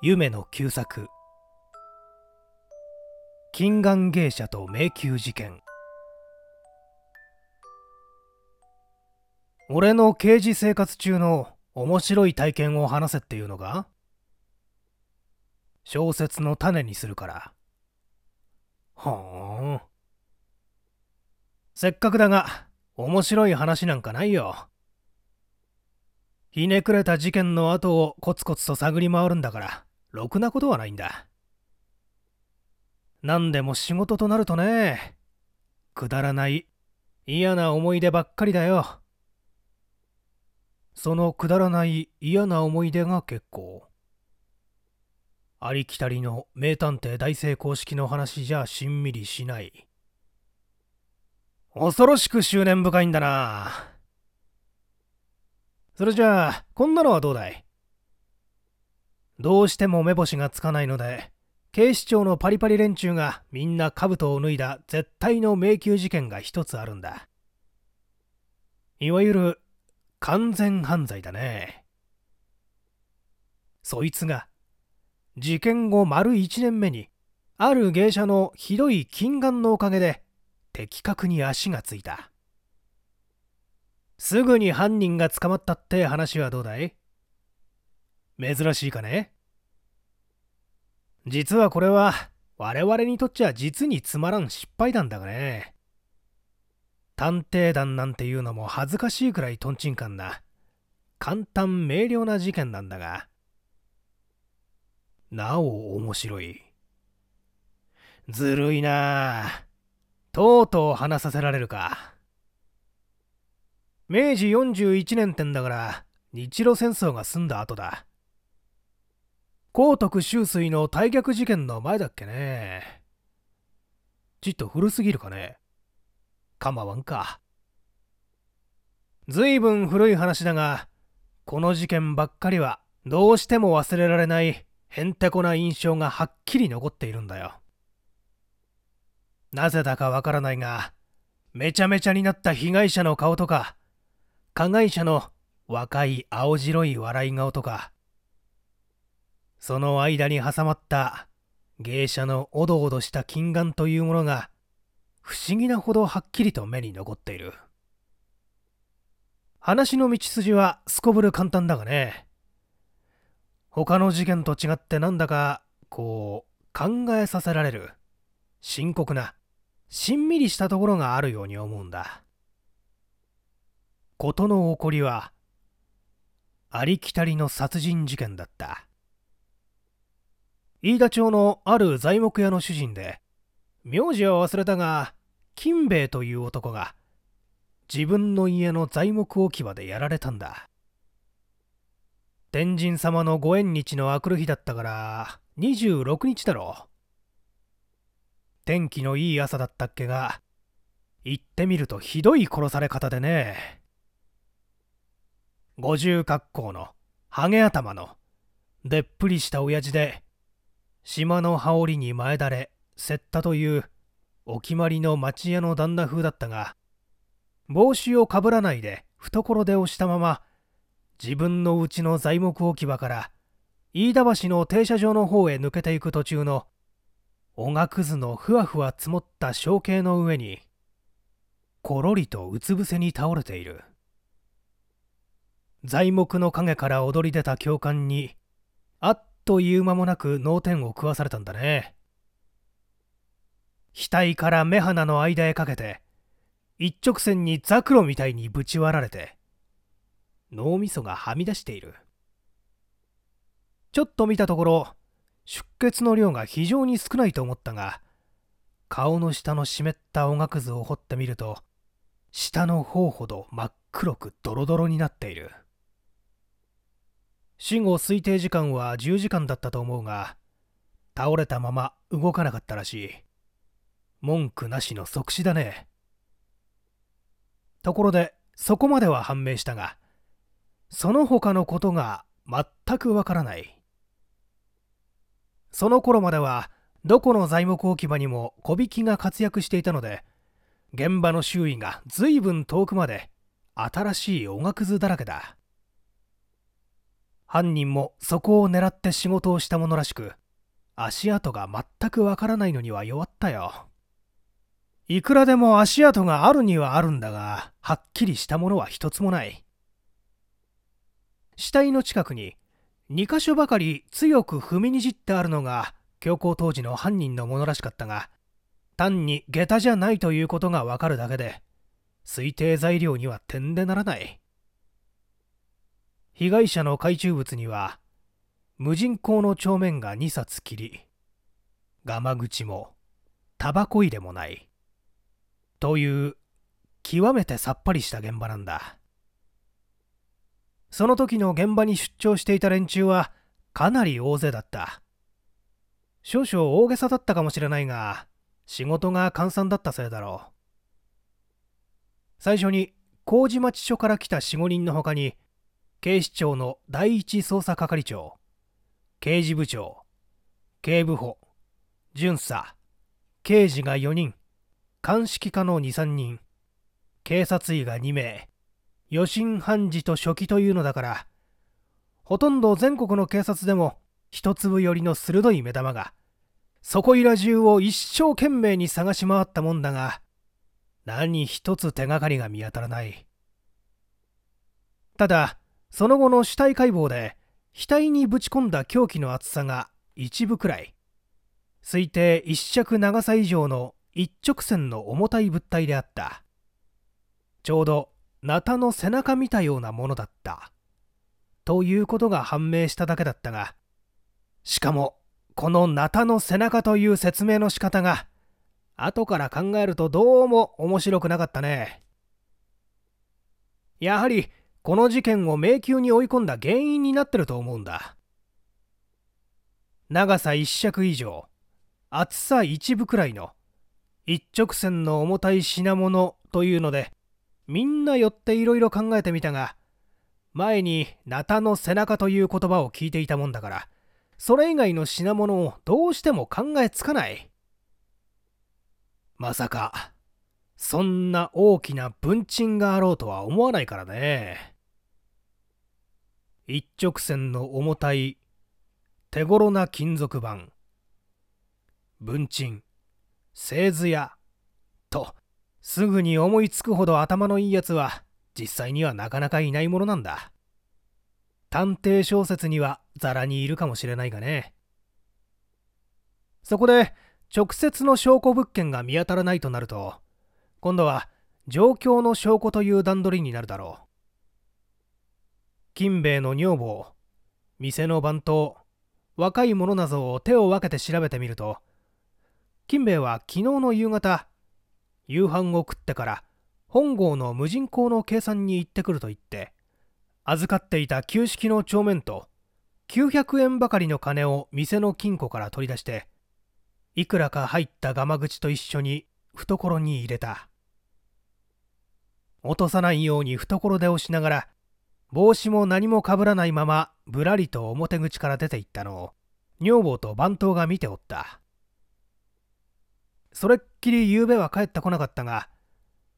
夢の旧作。金眼芸者と迷宮事件。俺の刑事生活中の面白い体験を話せっていうのか小説の種にするから。ほーんせっかくだが面白い話なんかないよ。ひねくれた事件の後をコツコツと探り回るんだから。ろくなことはないんだ。何でも仕事となるとねくだらない嫌な思い出ばっかりだよ。そのくだらない嫌な思い出が結構ありきたりの名探偵大成功式の話じゃしんみりしない。恐ろしく執念深いんだな。それじゃあ、こんなのはどうだい？どうしても目星がつかないので、警視庁のパリパリ連中がみんな兜を脱いだ絶対の迷宮事件が一つあるんだ。いわゆる完全犯罪だね。そいつが、事件後丸一年目に、ある芸者のひどい禁眼のおかげで、的確に足がついた。すぐに犯人が捕まったって話はどうだい？珍しいかね？実はこれは我々にとっちゃ実につまらん失敗談だがね。探偵団なんていうのも恥ずかしいくらいトンチンカンな簡単明瞭な事件なんだが。なお面白い。ずるいな。とうとう話させられるか。明治41年ってんだから日露戦争が済んだ後だ。高徳秋水の大逆事件の前だっけね。ちっと古すぎるかね。構わんか。ずいぶん古い話だがこの事件ばっかりはどうしても忘れられないへんてこな印象がはっきり残っているんだよ。なぜだかわからないがめちゃめちゃになった被害者の顔とか加害者の若い青白い笑い顔とか、その間に挟まった芸者のおどおどした金眼というものが不思議なほどはっきりと目に残っている。話の道筋はすこぶる簡単だがね。他の事件と違ってなんだかこう考えさせられる深刻なしんみりしたところがあるように思うんだ。事の起こりはありきたりの殺人事件だった飯田町のある材木屋の主人で名字は忘れたが金兵衛という男が自分の家の材木置き場でやられたんだ。天神様のご縁日のあくる日だったから26日だろう。天気のいい朝だったっけが行ってみるとひどい殺され方でね。五十格好のハゲ頭のでっぷりした親父で島の羽織に前だれせったというお決まりの町屋の旦那風だったが帽子をかぶらないで懐で押したまま自分のうちの材木置き場から飯田橋の停車場の方へ抜けていく途中のおがくずのふわふわ積もった象形の上にころりとうつ伏せに倒れている。材木の影から踊り出た教官にという間もなく脳天を食わされたんだね額から目鼻の間へかけて一直線にザクロみたいにぶち割られて脳みそがはみ出しているちょっと見たところ出血の量が非常に少ないと思ったが顔の下の湿ったおがくずを掘ってみると下の方ほど真っ黒くドロドロになっている。死後推定時間は10時間だったと思うが、倒れたまま動かなかったらしい。文句なしの即死だね。ところで、そこまでは判明したが、その他のことが全くわからない。その頃までは、どこの材木置き場にも小引きが活躍していたので、現場の周囲が随分遠くまで新しいおがくずだらけだ。犯人もそこを狙って仕事をしたものらしく足跡が全くわからないのには弱ったよ。いくらでも足跡があるにはあるんだがはっきりしたものは一つもない。死体の近くに2箇所ばかり強く踏みにじってあるのが強行当時の犯人のものらしかったが単に下駄じゃないということがわかるだけで推定材料には点でならない。被害者の懐中物には無人港の帳面が2冊切りガマ口もタバコ入れもないという極めてさっぱりした現場なんだ。その時の現場に出張していた連中はかなり大勢だった。少々大げさだったかもしれないが仕事が閑散だったせいだろう。最初に麹町署から来た45人の他に警視庁の第一捜査係長刑事部長警部補巡査刑事が4人鑑識課の23人警察医が2名余震判事と書記というのだからほとんど全国の警察でも一粒寄りの鋭い目玉がそこいら中を一生懸命に探し回ったもんだが何一つ手がかりが見当たらない。ただその後の死体解剖で額にぶち込んだ凶器の厚さが一部くらい。推定一尺長さ以上の一直線の重たい物体であった。ちょうどナタの背中見たようなものだった。ということが判明しただけだったがしかもこのナタの背中という説明の仕方が後から考えるとどうも面白くなかったね。やはりこの事件を迷宮に追い込んだ原因になってると思うんだ。長さ一尺以上、厚さ一部くらいの一直線の重たい品物というので、みんな寄っていろいろ考えてみたが、前にナタの背中という言葉を聞いていたもんだから、それ以外の品物をどうしても考えつかない。まさか、そんな大きな文鎮があろうとは思わないからね。一直線の重たい手頃な金属板。文鎮、製図屋、と、すぐに思いつくほど頭のいいやつは実際にはなかなかいないものなんだ。探偵小説にはザラにいるかもしれないがね。そこで、直接の証拠物件が見当たらないとなると今度は状況の証拠という段取りになるだろう。金兵衛の女房店の番頭若い者などを手を分けて調べてみると金兵衛は昨日の夕方夕飯を食ってから本郷の無人港の計算に行ってくると言って預かっていた旧式の帳面と900円ばかりの金を店の金庫から取り出していくらか入ったガマ口と一緒に懐に入れた。落とさないように懐で押しながら帽子も何もかぶらないままぶらりと表口から出て行ったのを女房と番頭が見ておった。それっきり夕べは帰ってこなかったが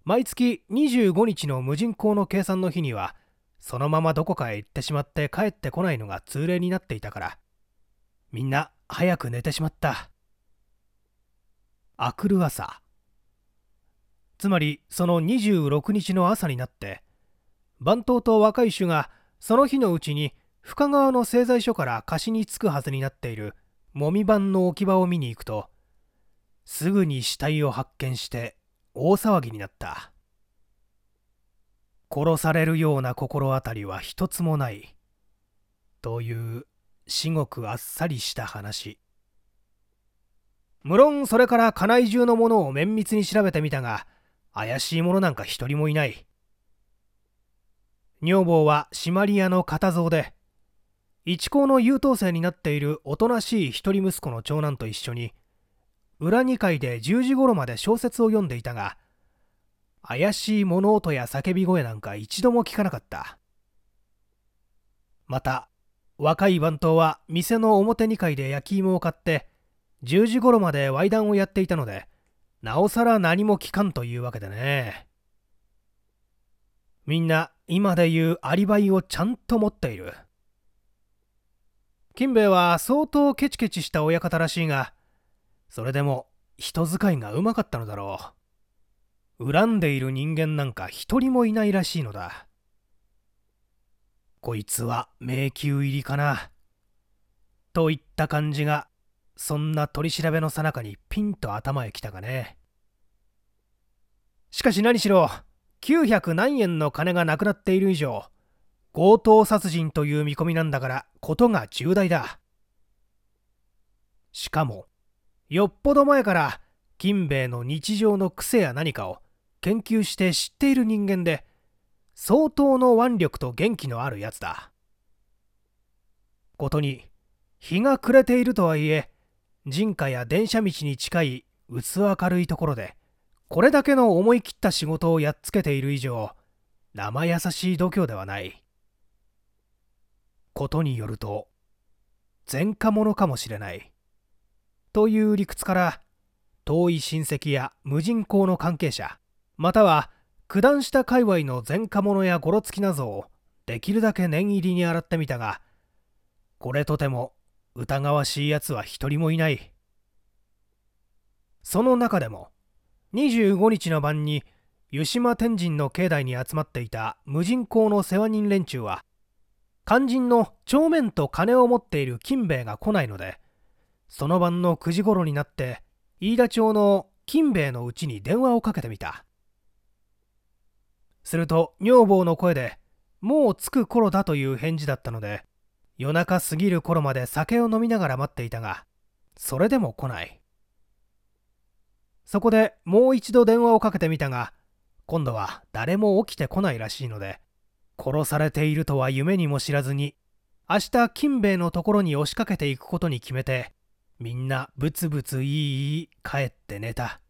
毎月25日の無人港の計算の日にはそのままどこかへ行ってしまって帰ってこないのが通例になっていたからみんな早く寝てしまった。明くる朝。つまりその26日の朝になって番頭と若い衆がその日のうちに深川の製材所から貸しに着くはずになっているもみ番の置き場を見に行くとすぐに死体を発見して大騒ぎになった。殺されるような心当たりは一つもない。という至極あっさりした話。無論それから家内中のものを綿密に調べてみたが怪しい者なんか一人もいない。女房は締まり屋の片蔵で一校の優等生になっているおとなしい一人息子の長男と一緒に裏2階で10時頃まで小説を読んでいたが怪しい物音や叫び声なんか一度も聞かなかった。また若い番頭は店の表2階で焼き芋を買って10時頃までワイダンをやっていたので、なおさら何も聞かんというわけでね。みんな今で言うアリバイをちゃんと持っている。金兵衛は相当ケチケチした親方らしいがそれでも人使いがうまかったのだろう恨んでいる人間なんか一人もいないらしいのだこいつは迷宮入りかなといった感じがそんな取り調べのさなかにピンと頭へ来たがね。しかし何しろ900何円の金がなくなっている以上強盗殺人という見込みなんだからことが重大だ。しかもよっぽど前から金兵衛の日常の癖や何かを研究して知っている人間で相当の腕力と元気のあるやつだ。ことに日が暮れているとはいえ人家や電車道に近い薄明るいところでこれだけの思い切った仕事をやっつけている以上生優しい度胸ではない。ことによると前科者かもしれない。という理屈から遠い親戚や無人島の関係者または九段下界隈の前科者やゴロつきなどをできるだけ念入りに洗ってみたがこれとても疑わしいやつは一人もいない。その中でも25日の晩に湯島天神の境内に集まっていた無人島の世話人連中は肝心の帳面と金を持っている金兵衛が来ないのでその晩の9時頃になって飯田町の金兵衛のうちに電話をかけてみた。すると女房の声でもう着く頃だという返事だったので夜中過ぎる頃まで酒を飲みながら待っていたがそれでも来ない。そこでもう一度電話をかけてみたが今度は誰も起きてこないらしいので殺されているとは夢にも知らずに明日金兵衛のところに押しかけていくことに決めてみんなブツブツいい帰って寝た。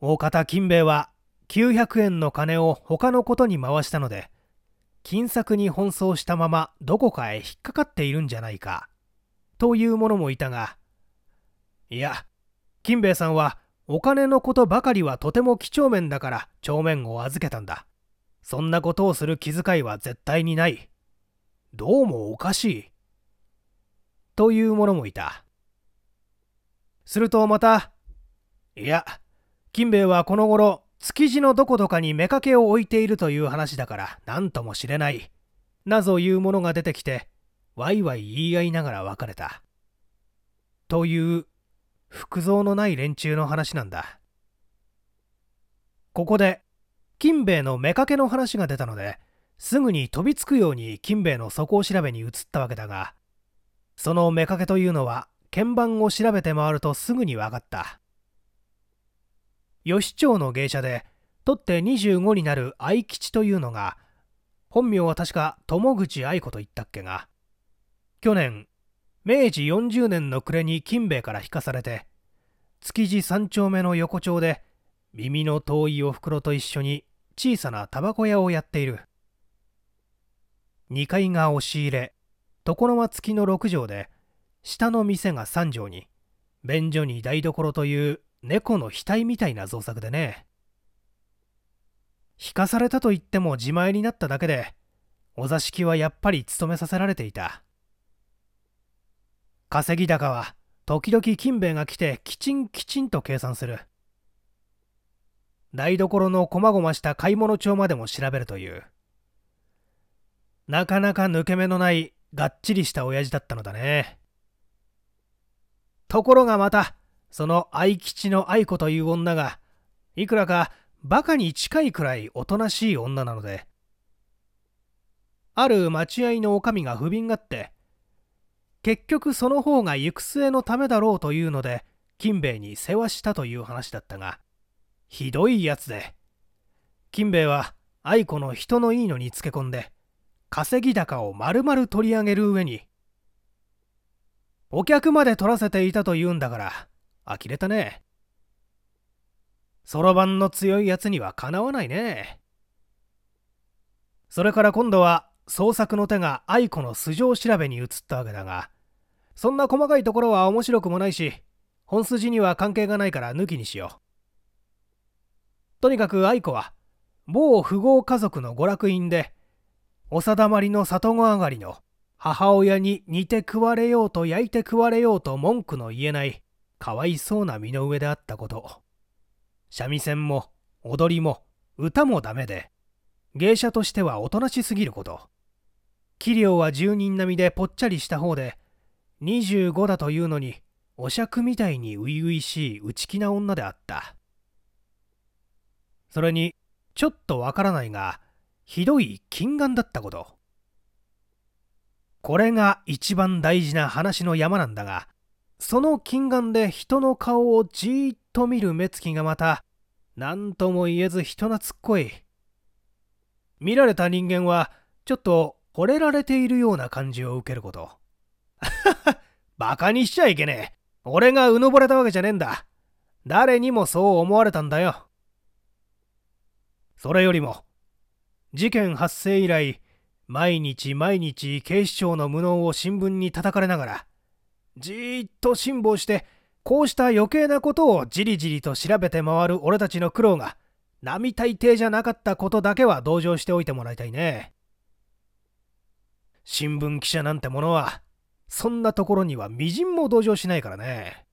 大方金兵衛は900円の金を他のことに回したので金策に奔走したままどこかへ引っかかっているんじゃないかという者もいたがいや金兵衛さんはお金のことばかりはとても几帳面だから帳面を預けたんだそんなことをする気遣いは絶対にない。どうもおかしい。という者もいた。するとまた、いや、金兵衛はこの頃、築地のどこどかに妾を置いているという話だから何とも知れない。なぞいうものが出てきて、ワイワイ言い合いながら別れた。という、服装のない連中の話なんだ。ここで金兵衛の妾の話が出たのですぐに飛びつくように金兵衛の底を調べに移ったわけだがその妾というのは鍵盤を調べて回るとすぐに分かった吉町の芸者で取って25になる愛吉というのが本名は確か友口愛子と言ったっけが去年明治40年の暮れに金兵衛から引かされて築地三丁目の横丁で耳の遠いおふくろと一緒に小さなタバコ屋をやっている。2階が押し入れ床の間付きの6畳で下の店が3畳に便所に台所という猫の額みたいな造作でね。引かされたと言っても自前になっただけでお座敷はやっぱり勤めさせられていた。稼ぎ高は時々金兵衛が来てきちんきちんと計算する。台所のこまごました買い物帳までも調べるという。なかなか抜け目のないがっちりした親父だったのだね。ところがまたその愛吉の愛子という女がいくらかバカに近いくらいおとなしい女なのである待合の女将が不憫がって結局その方が行く末のためだろうというので金兵衛に世話したという話だったがひどいやつで金兵衛は愛子の人のいいのにつけ込んで稼ぎ高を丸々取り上げる上にお客まで取らせていたと言うんだから呆れたね。そろばんの強いやつにはかなわないね。それから今度は捜索の手が愛子の素性調べに移ったわけだがそんな細かいところは面白くもないし本筋には関係がないから抜きにしよう。とにかく愛子は某富豪家族の娯楽院でお定まりの里子上がりの母親に煮て食われようと焼いて食われようと文句の言えないかわいそうな身の上であったこと。三味線も踊りも歌もダメで芸者としてはおとなしすぎること。器量は住人並みでぽっちゃりした方で25だというのにお酌みたいに初々しい内気な女であった。それにちょっとわからないがひどい禁眼だったこと。これが一番大事な話の山なんだがその禁眼で人の顔をじーっと見る目つきがまた何とも言えず人懐っこい。見られた人間はちょっと惚れられているような感じを受けること。バカにしちゃいけねえ。俺がうぬぼれたわけじゃねえんだ。誰にもそう思われたんだよ。それよりも事件発生以来毎日毎日警視庁の無能を新聞に叩かれながらじーっと辛抱してこうした余計なことをじりじりと調べて回る俺たちの苦労が並大抵じゃなかったことだけは同情しておいてもらいたいね。新聞記者なんてものはそんなところにはみじんも同情しないからね。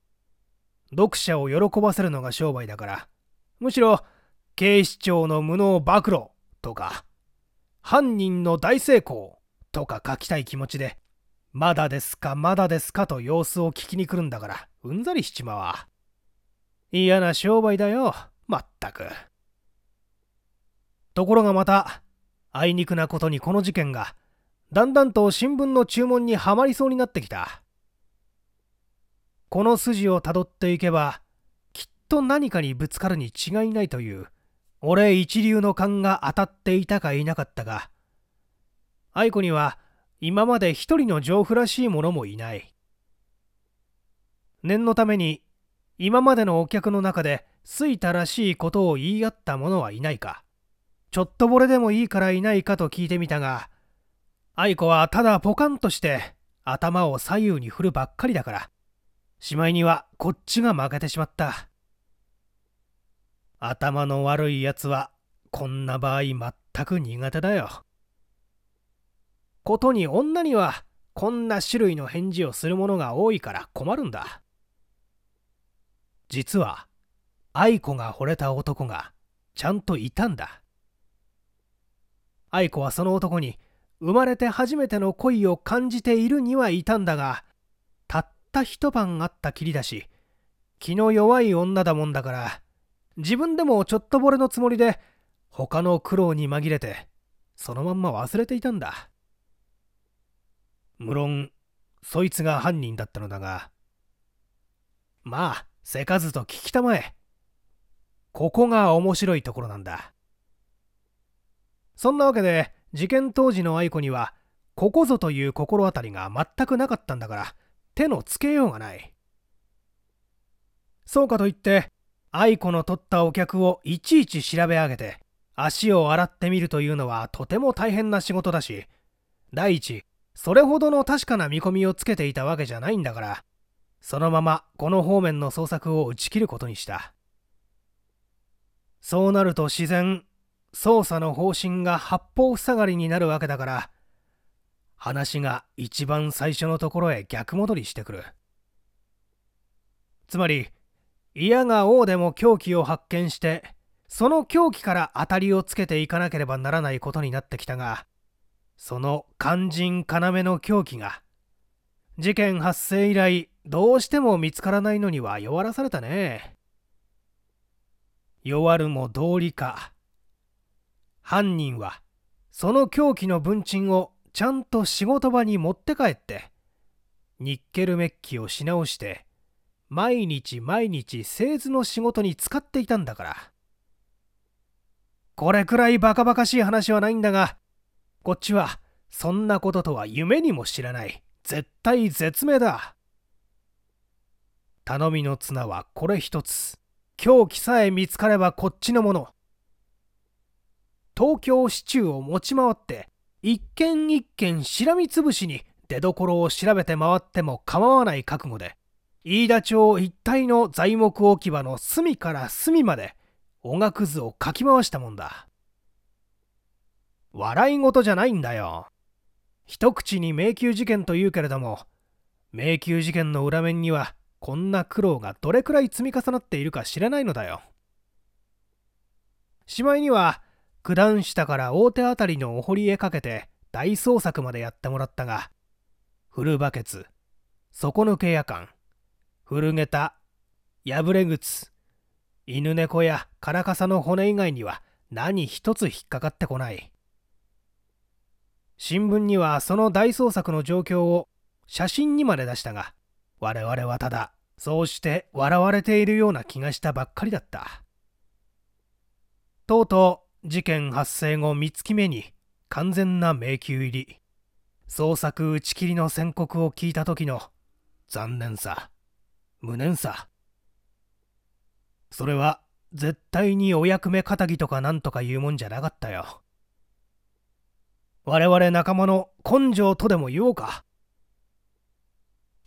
読者を喜ばせるのが商売だからむしろ警視庁の無能暴露とか、犯人の大成功とか書きたい気持ちで、まだですかまだですかと様子を聞きに来るんだから、うんざりしちまわ。嫌な商売だよ、まったく。ところがまた、あいにくなことにこの事件が、だんだんと新聞の注文にはまりそうになってきた。この筋をたどっていけば、きっと何かにぶつかるに違いないという俺一流の勘が当たっていたかいなかったが、愛子には今まで一人の情婦らしい者もいない。念のために今までのお客の中で好いたらしいことを言い合った者はいないか、ちょっとぼれでもいいからいないかと聞いてみたが、愛子はただポカンとして頭を左右に振るばっかりだから、しまいにはこっちが負けてしまった。頭の悪いやつはこんな場合全く苦手だよ。ことに女にはこんな種類の返事をする者が多いから困るんだ。実は愛子が惚れた男がちゃんといたんだ。愛子はその男に生まれて初めての恋を感じているにはいたんだがたった一晩あったきりだし気の弱い女だもんだから自分でもちょっと惚れのつもりで他の苦労に紛れてそのまんま忘れていたんだ無論そいつが犯人だったのだがまあせかずと聞きたまえ。ここが面白いところなんだ。そんなわけで事件当時の愛子にはここぞという心当たりが全くなかったんだから手のつけようがない。そうかといって愛子の取ったお客をいちいち調べ上げて足を洗ってみるというのはとても大変な仕事だし第一それほどの確かな見込みをつけていたわけじゃないんだからそのままこの方面の捜索を打ち切ることにした。そうなると自然捜査の方針が八方塞がりになるわけだから話が一番最初のところへ逆戻りしてくる。つまり嫌が王でも凶器を発見してその凶器から当たりをつけていかなければならないことになってきたがその肝心要の凶器が事件発生以来どうしても見つからないのには弱らされたね弱るも道理か犯人はその凶器の文鎮をちゃんと仕事場に持って帰ってニッケルメッキをし直して毎日毎日製図の仕事に使っていたんだから。これくらいバカバカしい話はないんだが、こっちはそんなこととは夢にも知らない。絶対絶命だ。頼みの綱はこれ一つ。狂気さえ見つかればこっちのもの。東京市中を持ち回って一軒一軒しらみつぶしに出どころを調べて回っても構わない覚悟で飯田町一帯の材木置き場の隅から隅までおがくずをかき回したもんだ。笑い事じゃないんだよ。一口に迷宮事件と言うけれども迷宮事件の裏面にはこんな苦労がどれくらい積み重なっているか知らないのだよしまいには九段下から大手あたりのお堀へかけて大捜索までやってもらったが古バケツ底抜け夜間古げた破れ靴犬猫やカラカサの骨以外には何一つ引っかかってこない新聞にはその大捜索の状況を写真にまで出したが我々はただそうして笑われているような気がしたばっかりだった。とうとう事件発生後三月目に完全な迷宮入り捜索打ち切りの宣告を聞いた時の残念さ無念さ。それは絶対にお役目かたぎとかなんとか言うもんじゃなかったよ。我々仲間の根性とでも言おうか。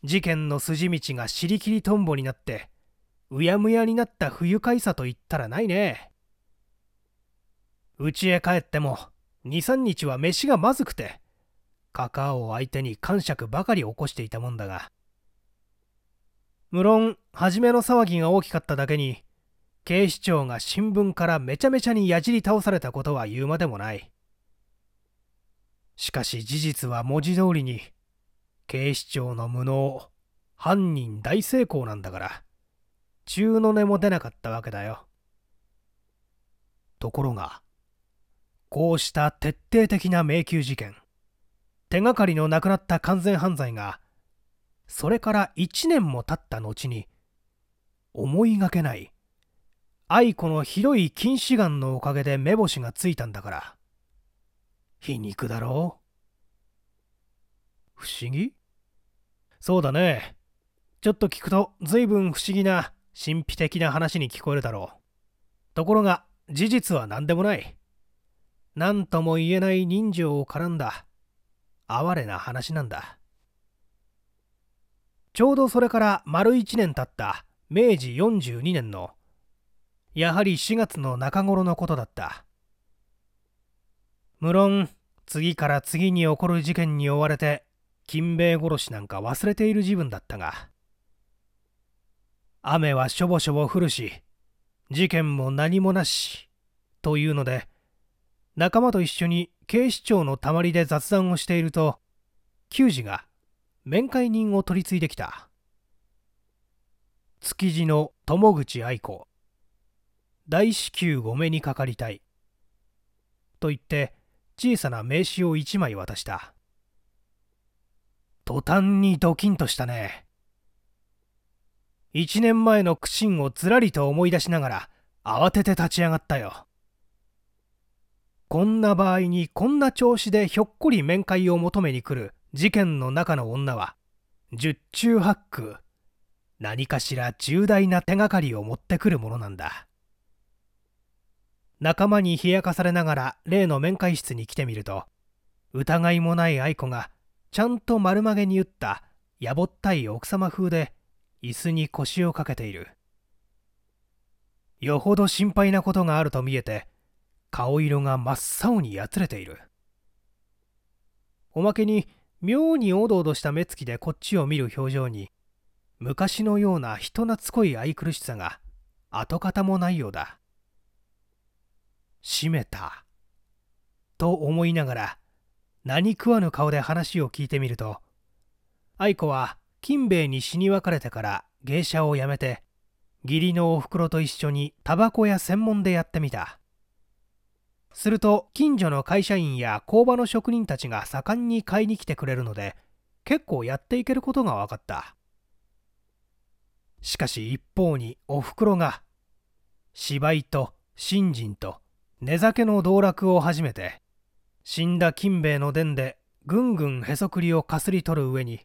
事件の筋道が尻切りとんぼになってうやむやになった不愉快さと言ったらないね。家へ帰っても23日は飯がまずくてカカオを相手に感触ばかり起こしていたもんだが。無論初めの騒ぎが大きかっただけに警視庁が新聞からめちゃめちゃにやじり倒されたことは言うまでもない。しかし事実は文字通りに警視庁の無能犯人大成功なんだから中の根も出なかったわけだよ。ところがこうした徹底的な迷宮事件手がかりのなくなった完全犯罪がそれから1年も経った後に思いがけない愛子の広い近視眼のおかげで目星がついたんだから。皮肉だろう？不思議？そうだね。ちょっと聞くと随分不思議な神秘的な話に聞こえるだろう。ところが事実は何でもない。何とも言えない人情を絡んだ哀れな話なんだ。ちょうどそれから丸1年経った明治42年のやはり4月の中頃のことだった。無論次から次に起こる事件に追われて金兵衛殺しなんか忘れている自分だったが雨はしょぼしょぼ降るし事件も何もなしというので仲間と一緒に警視庁のたまりで雑談をしていると球児が面会人を取り継いできた。築地の友口愛子大至急ご目にかかりたい。と言って小さな名刺を一枚渡した。途端にドキンとしたね。一年前の苦心をずらりと思い出しながら慌てて立ち上がったよ。こんな場合にこんな調子でひょっこり面会を求めに来る事件の中の女は十中八九何かしら重大な手がかりを持ってくるものなんだ。仲間に冷やかされながら例の面会室に来てみると疑いもない愛子がちゃんと丸曲げに打ったやぼったい奥様風で椅子に腰をかけている。よほど心配なことがあると見えて顔色が真っ青にやつれている。おまけに妙におどおどした目つきでこっちを見る表情に昔のような人懐っこい愛くるしさが跡形もないようだ。閉めた。と思いながら何食わぬ顔で話を聞いてみると愛子は金兵衛に死に別れてから芸者を辞めて義理のおふくろと一緒にタバコ屋専門でやってみた。すると近所の会社員や工場の職人たちが盛んに買いに来てくれるので結構やっていけることが分かった。しかし一方におふくろが芝居と信心と寝酒の道楽を始めて死んだ金兵衛の伝でぐんぐんへそくりをかすり取る上に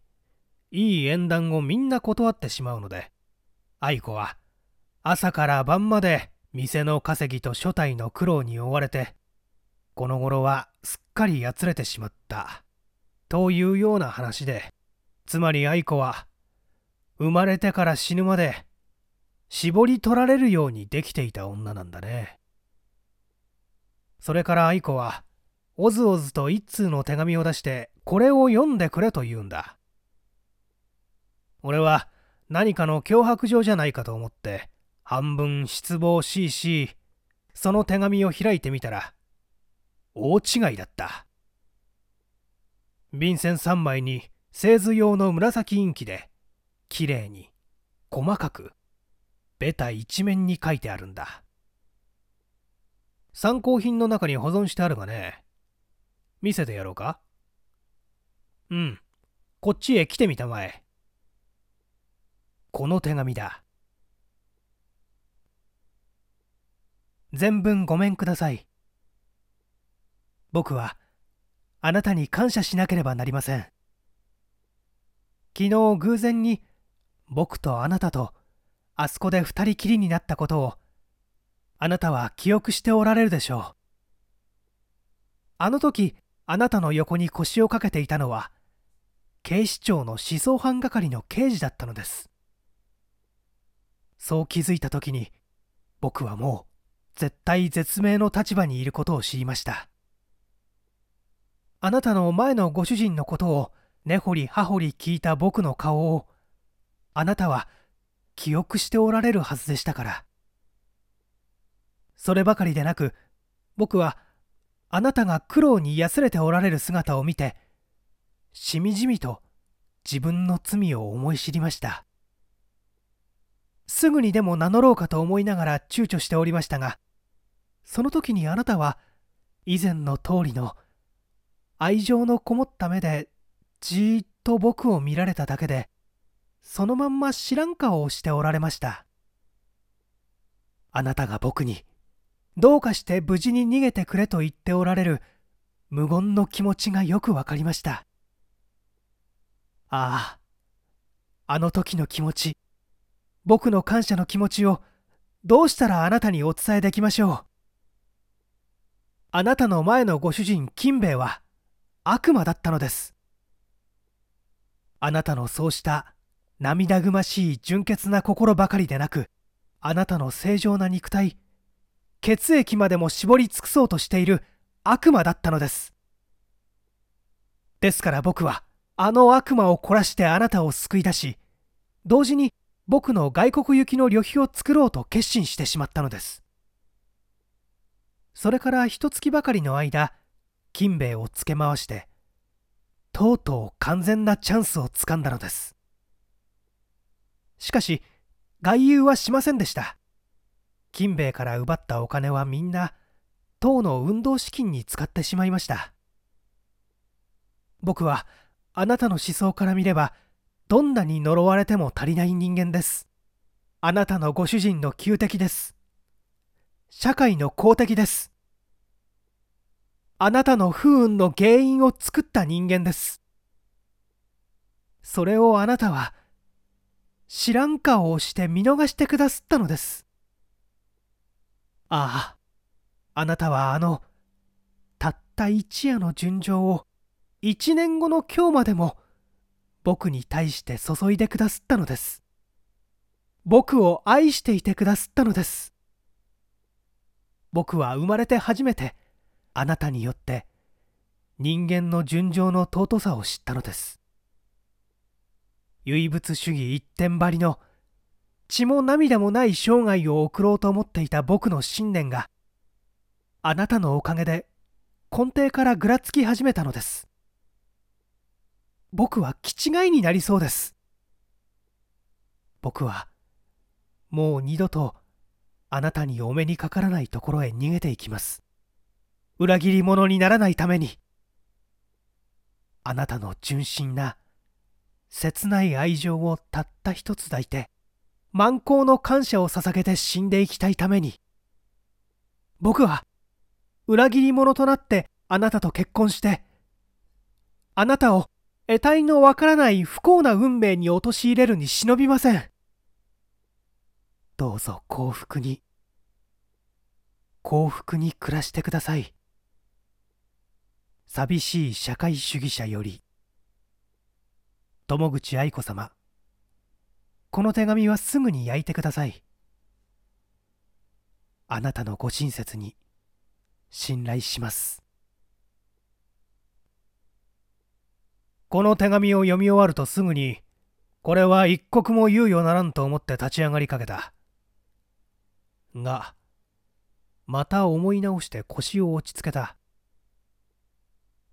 いい縁談をみんな断ってしまうので愛子は朝から晩まで店の稼ぎと所帯の苦労に追われてこの頃はすっかりやつれてしまったというような話でつまり愛子は生まれてから死ぬまで絞り取られるようにできていた女なんだね。それから愛子はおずおずと一通の手紙を出してこれを読んでくれと言うんだ。俺は何かの脅迫状じゃないかと思って半分失望しいし、その手紙を開いてみたら大違いだった。便箋3枚に製図用の紫インキできれいに細かくベタ一面に書いてあるんだ参考品の中に保存してあるがね。見せてやろうか。うん。こっちへ来てみたまえ。この手紙だ。全文ごめんください。僕はあなたに感謝しなければなりません。昨日偶然に僕とあなたとあそこで二人きりになったことをあなたは記憶しておられるでしょう。あの時あなたの横に腰をかけていたのは警視庁の思想犯係の刑事だったのです。そう気づいた時に僕はもう絶対絶命の立場にいることを知りました。あなたの前のご主人のことを根掘り葉掘り聞いた僕の顔をあなたは記憶しておられるはずでしたから。そればかりでなく僕はあなたが苦労にやすれておられる姿を見てしみじみと自分の罪を思い知りました。すぐにでも名乗ろうかと思いながら躊躇しておりましたがその時にあなたは以前の通りの愛情のこもった目でじーっと僕を見られただけでそのまんま知らん顔をしておられました。あなたが僕にどうかして無事に逃げてくれと言っておられる無言の気持ちがよくわかりました。あああの時の気持ち僕の感謝の気持ちをどうしたらあなたにお伝えできましょう。あなたの前のご主人金兵衛は悪魔だったのです。あなたのそうした涙ぐましい純潔な心ばかりでなくあなたの正常な肉体血液までも絞り尽くそうとしている悪魔だったのです。ですから僕はあの悪魔を凝らしてあなたを救い出し同時に僕の外国行きの旅費を作ろうと決心してしまったのです。それから一月ばかりの間金兵衛をつけ回してとうとう完全なチャンスをつかんだのです。しかし外遊はしませんでした。金兵衛から奪ったお金はみんな党の運動資金に使ってしまいました。僕はあなたの思想から見ればどんなに呪われても足りない人間です。あなたのご主人の旧敵です。社会の公敵です。あなたの不運の原因を作った人間です。それをあなたは知らん顔をして見逃してくださったのです。ああ、あなたはあの、たった一夜の純情を一年後の今日までも僕に対して注いでくださったのです。僕を愛していてくださったのです。僕は生まれて初めてあなたによって人間の純情の尊さを知ったのです。唯物主義一点張りの血も涙もない生涯を送ろうと思っていた僕の信念があなたのおかげで根底からぐらつき始めたのです。僕は気違いになりそうです。僕はもう二度とあなたにお目にかからないところへ逃げていきます。裏切り者にならないために。あなたの純真な切ない愛情をたった一つ抱いて満行の感謝を捧げて死んでいきたいために。僕は裏切り者となってあなたと結婚してあなたを得体のわからない不幸な運命に陥れるに忍びません。どうぞ幸福に幸福に暮らしてください。寂しい社会主義者より友口愛子様。この手紙はすぐに焼いてくださいあなたのご親切に信頼しますこの手紙を読み終わるとすぐに、これは一刻も猶予ならんと思って立ち上がりかけた。が、また思い直して腰を落ち着けた。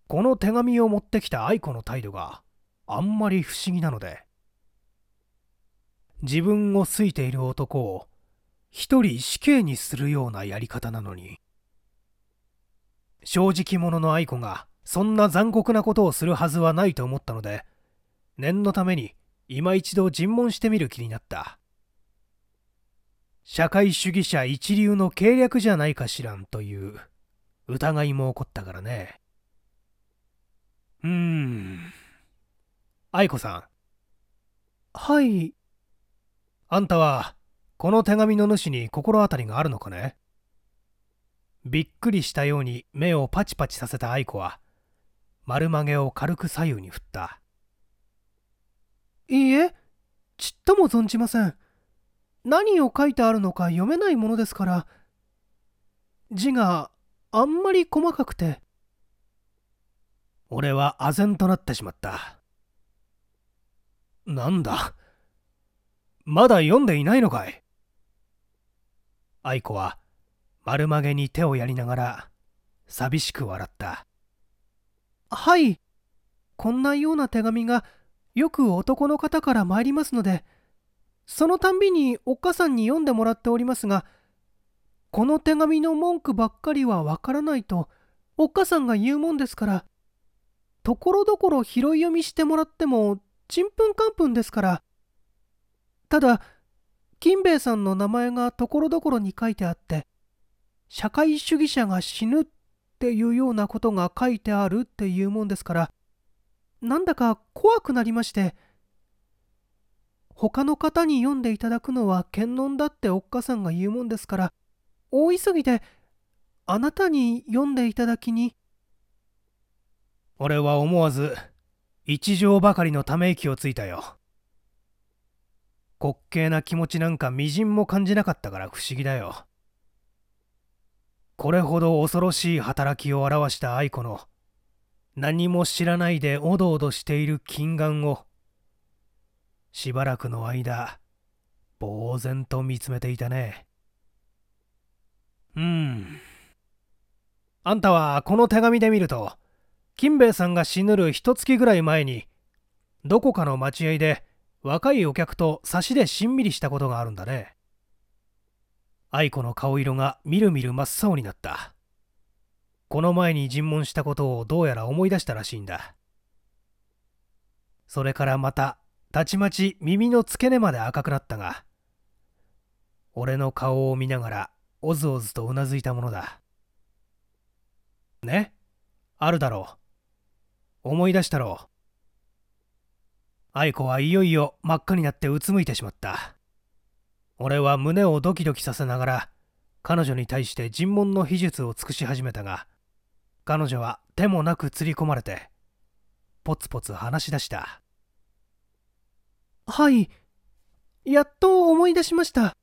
この手紙を持ってきた愛子の態度があんまり不思議なので、自分を好いている男を一人死刑にするようなやり方なのに、正直者の愛子がそんな残酷なことをするはずはないと思ったので、念のために今一度尋問してみる気になった。社会主義者一流の計略じゃないかしらんという疑いも起こったからね。うーん。愛子さん。はい。あんたは、この手紙の主に心当たりがあるのかね？びっくりしたように目をパチパチさせた愛子は、丸曲げを軽く左右に振った。いいえ、ちっとも存じません。何を書いてあるのか読めないものですから、字があんまり細かくて。俺は唖然となってしまった。なんだ？まだ読んでいないのかい？愛子は丸曲げに手をやりながら寂しく笑った。はい。こんなような手紙がよく男の方から参りますので、そのたんびにおっかさんに読んでもらっておりますが、この手紙の文句ばっかりはわからないと、おっかさんが言うもんですから、ところどころ拾い読みしてもらってもちんぷんかんぷんですから。ただ、金兵衛さんの名前がところどころに書いてあって、社会主義者が死ぬっていうようなことが書いてあるっていうもんですから、なんだか怖くなりまして、他の方に読んでいただくのは検問だっておっかさんが言うもんですから、大急ぎであなたに読んでいただきに。俺は思わず一条ばかりのため息をついたよ。滑稽な気持ちなんかみじんも感じなかったから不思議だよ。これほど恐ろしい働きを表した愛子の何も知らないでおどおどしている金眼をしばらくの間呆然と見つめていたね。うん。あんたはこの手紙で見ると金兵衛さんが死ぬる一月ぐらい前にどこかの待合で若いお客と差しでしんみりしたことがあるんだね。愛子の顔色がみるみる真っ青になった。この前に尋問したことをどうやら思い出したらしいんだ。それからまたたちまち耳の付け根まで赤くなったが俺の顔を見ながらおずおずとうなずいたものだ。ね？あるだろう。思い出したろう。愛子はいよいよ真っ赤になってうつむいてしまった。俺は胸をドキドキさせながら彼女に対して尋問の秘術を尽くし始めたが彼女は手もなく釣り込まれてポツポツ話し出した。はいやっと思い出しました。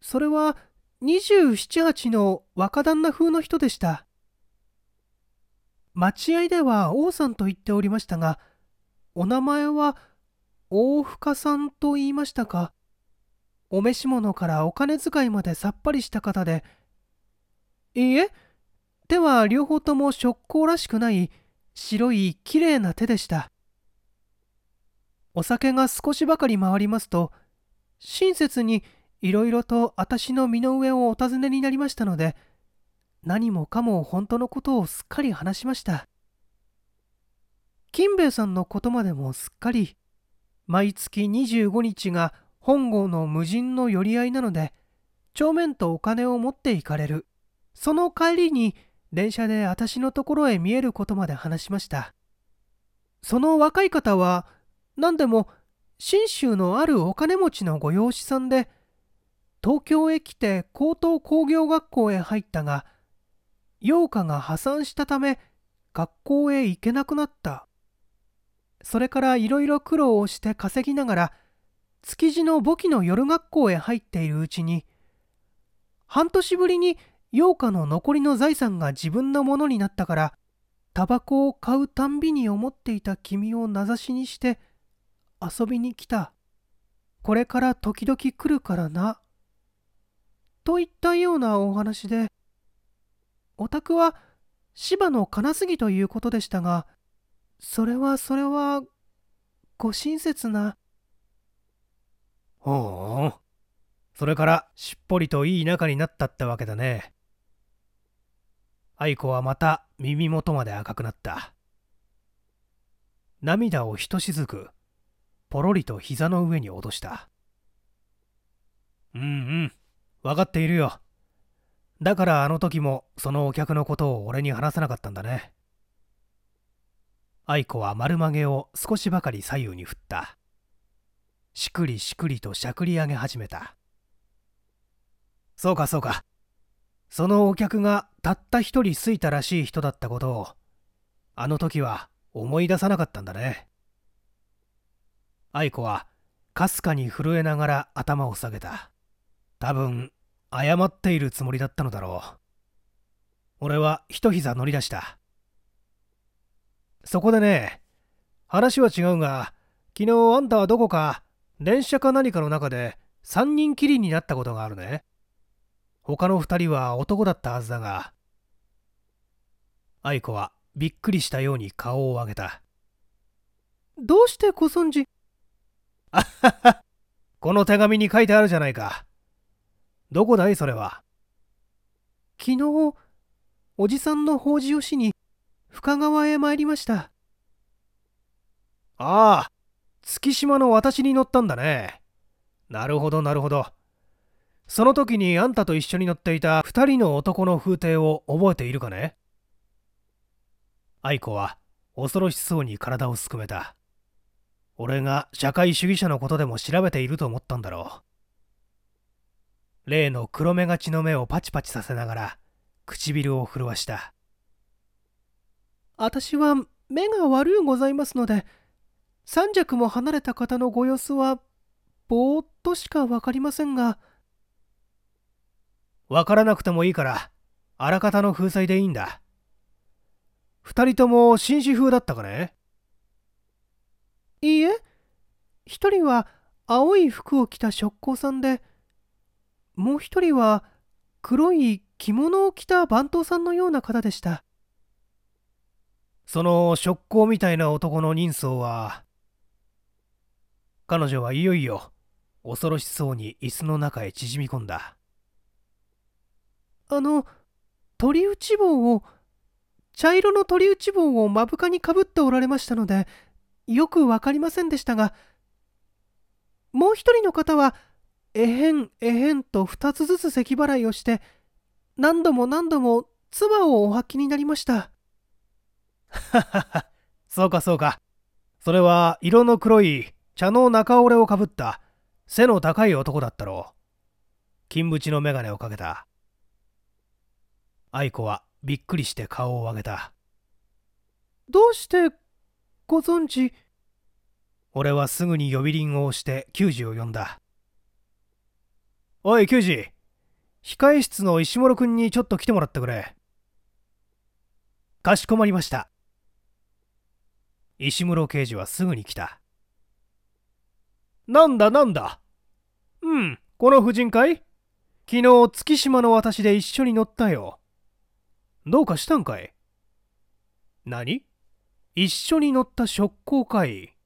それは278の若旦那風の人でした。待合では王さんと言っておりましたが、お名前は大深さんと言いましたか？お召し物からお金遣いまでさっぱりした方で、いいえ、手は両方とも食行らしくない白いきれいな手でした。お酒が少しばかり回りますと、親切にいろいろと私の身の上をお尋ねになりましたので、何もかも本当のことをすっかり話しました。金兵衛さんのことまでもすっかり、毎月25日が本郷の無人の寄り合いなので、帳面とお金を持って行かれる。その帰りに電車で私のところへ見えることまで話しました。その若い方は何でも信州のあるお金持ちのご養子さんで、東京へ来て高等工業学校へ入ったが、陽花が破産したため学校へ行けなくなった。それからいろいろ苦労をして稼ぎながら築地の簿記の夜学校へ入っているうちに半年ぶりに陽花の残りの財産が自分のものになったからタバコを買うたんびに思っていた君を名指しにして遊びに来た。これから時々来るからな。といったようなお話で、お宅は芝の金杉ということでしたが、それはそれは、ご親切な。ほう。それからしっぽりといい仲になったってわけだね。愛子はまた耳元まで赤くなった。涙をひとしずく、ポロリと膝の上に落とした。うんうん、分かっているよ。だからあの時もそのお客のことを俺に話さなかったんだね。愛子は丸曲げを少しばかり左右に振った。しくりしくりとしゃくり上げ始めた。そうかそうか。そのお客がたった一人すいたらしい人だったことを、あの時は思い出さなかったんだね。愛子はかすかに震えながら頭を下げた。多分、謝っているつもりだったのだろう。俺は一膝乗り出した。そこでね、話は違うが、昨日あんたはどこか、電車か何かの中で三人きりになったことがあるね。他の二人は男だったはずだが、愛子はびっくりしたように顔を上げた。どうしてご存知？あはは、この手紙に書いてあるじゃないか。どこだい？それは。昨日、おじさんの法事をしに深川へ参りました。ああ、月島の私に乗ったんだね。なるほどなるほど。その時にあんたと一緒に乗っていた二人の男の風景を覚えているかね？愛子は恐ろしそうに体をすくめた。俺が社会主義者のことでも調べていると思ったんだろう。例の黒目がちの目をパチパチさせながら唇を震わした。私は目が悪うございますので、三尺も離れた方のご様子は、ぼーっとしかわかりませんが。わからなくてもいいから、あらかたの風采でいいんだ。二人とも紳士風だったかね？いいえ、一人は青い服を着た職工さんで、もう一人は黒い着物を着た番頭さんのような方でした。その職工みたいな男の人相は、彼女はいよいよ恐ろしそうに椅子の中へ縮み込んだ。あの、鳥打ち棒を、茶色の鳥打ち棒を目深にかぶっておられましたので、よくわかりませんでしたが、もう一人の方は、えへんえへんと二つずつ咳払いをして、何度も何度も唾をお吐きになりました。ははは、そうかそうか。それは色の黒い茶の中折れをかぶった背の高い男だったろう。金縁の眼鏡をかけた。愛子はびっくりして顔を上げた。どうしてご存知？俺はすぐに呼び鈴を押して球児を呼んだ。おい、球児。控え室の石室君にちょっと来てもらってくれ。かしこまりました。石室刑事はすぐに来た。なんだなんだ。うん、この夫人かい昨日月島の私で一緒に乗ったよ。どうかしたんかい？何？一緒に乗った職工かい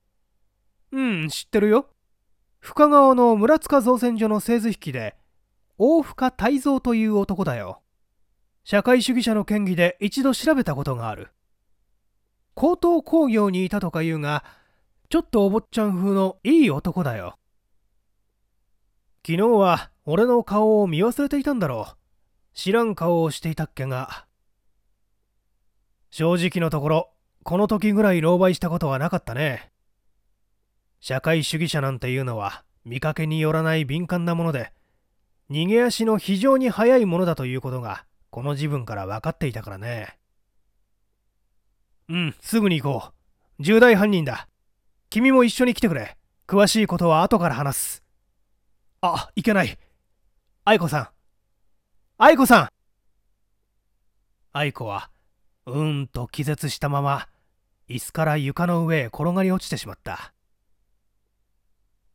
うん、知ってるよ。深川の村塚造船所の製図引きで大深泰造という男だよ。社会主義者の権威で一度調べたことがある。高等工業にいたとか言うがちょっとお坊ちゃん風のいい男だよ。昨日は俺の顔を見忘れていたんだろう。知らん顔をしていたっけが。正直のところこの時ぐらい狼狽したことはなかったね。社会主義者なんていうのは見かけによらない敏感なもので逃げ足の非常に速いものだということがこの自分から分かっていたからね。うん。すぐに行こう。重大犯人だ。君も一緒に来てくれ。詳しいことは後から話す。あいけない。愛子さん。愛子さん。愛子はうんと気絶したまま椅子から床の上へ転がり落ちてしまった。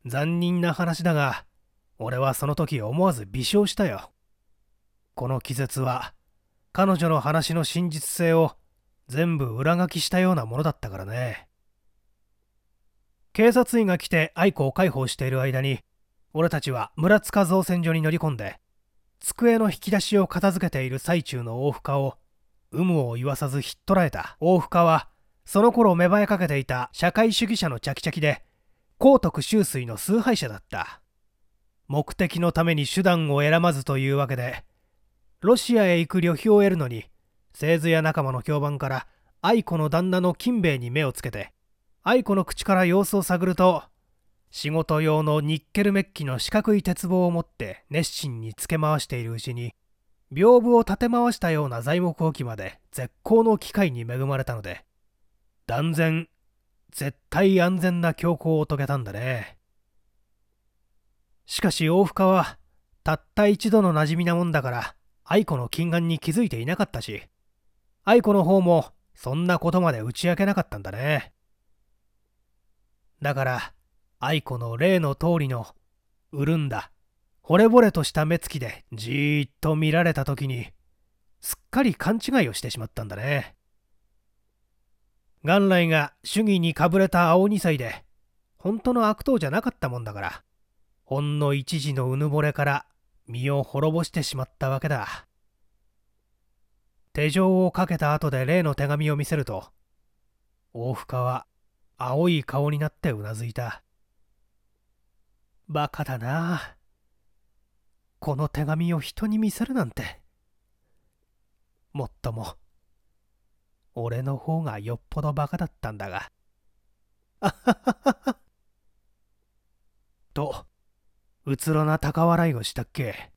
残忍な話だが俺はその時思わず微笑したよ。この気絶は彼女の話の真実性を全部裏書きしたようなものだったからね。警察員が来て愛子を介抱している間に俺たちは村塚造船所に乗り込んで机の引き出しを片付けている最中の大深を有無を言わさずひっ捕らえた。大深はその頃芽生えかけていた社会主義者のチャキチャキで高徳修水の崇拝者だった。目的のために手段を選ばずというわけでロシアへ行く旅費を得るのに製図屋仲間の評判から愛子の旦那の金兵衛に目をつけて愛子の口から様子を探ると仕事用のニッケルメッキの四角い鉄棒を持って熱心につけ回しているうちに屏風を立て回したような材木置きまで絶好の機会に恵まれたので断然絶対安全な強行を遂げたんだね。しかし大深はたった一度の馴染みなもんだから愛子の金眼に気づいていなかったし愛子の方もそんなことまで打ち明けなかったんだね。だから愛子の例の通りの潤んだ。惚れ惚れとした目つきでじーっと見られた時にすっかり勘違いをしてしまったんだね。元来が主義にかぶれた青二歳で本当の悪党じゃなかったもんだからほんの一時のうぬぼれから身を滅ぼしてしまったわけだ。手錠をかけた後で例の手紙を見せると大深は青い顔になってうなずいた。バカだな。この手紙を人に見せるなんて。もっとも俺の方がよっぽどバカだったんだが。あははははとうつろな高笑いをしたっけ。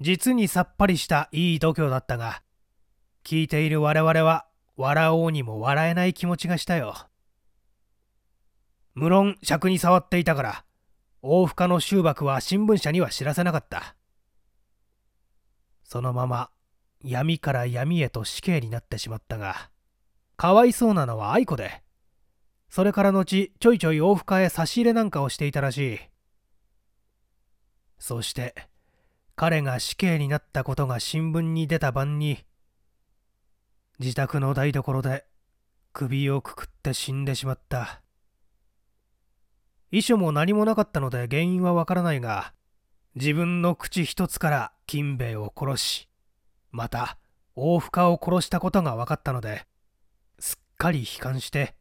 実にさっぱりしたいい度胸だったが聞いている我々は笑おうにも笑えない気持ちがしたよ。無論尺に触っていたから大深の修爆は新聞社には知らせなかった。そのまま闇から闇へと死刑になってしまったがかわいそうなのは愛子でそれから後ちょいちょい大深へ差し入れなんかをしていたらしい。そして彼が死刑になったことが新聞に出た晩に自宅の台所で首をくくって死んでしまった。遺書も何もなかったので原因はわからないが自分の口一つから金兵衛を殺しまた大深を殺したことが分かったのですっかり悲観して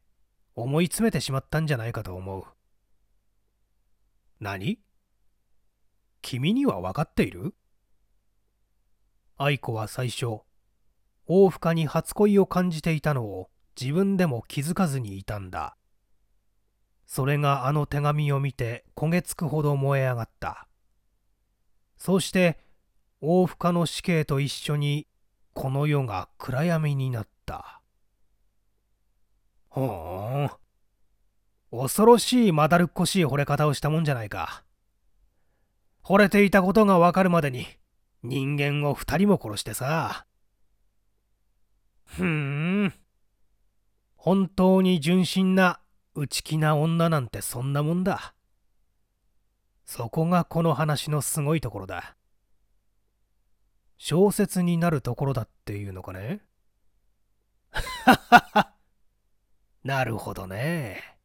思い詰めてしまったんじゃないかと思う。何？君には分かっている？愛子は最初大深に初恋を感じていたのを自分でも気づかずにいたんだ。それがあの手紙を見て焦げつくほど燃え上がった。そうして大深の死刑と一緒にこの世が暗闇になった。ほーん恐ろしいまだるっこしい惚れ方をしたもんじゃないか。惚れていたことがわかるまでに人間を二人も殺してさふーん本当に純真な内気な女なんてそんなもんだ。そこがこの話のすごいところだ。小説になるところだっていうのかねなるほどね。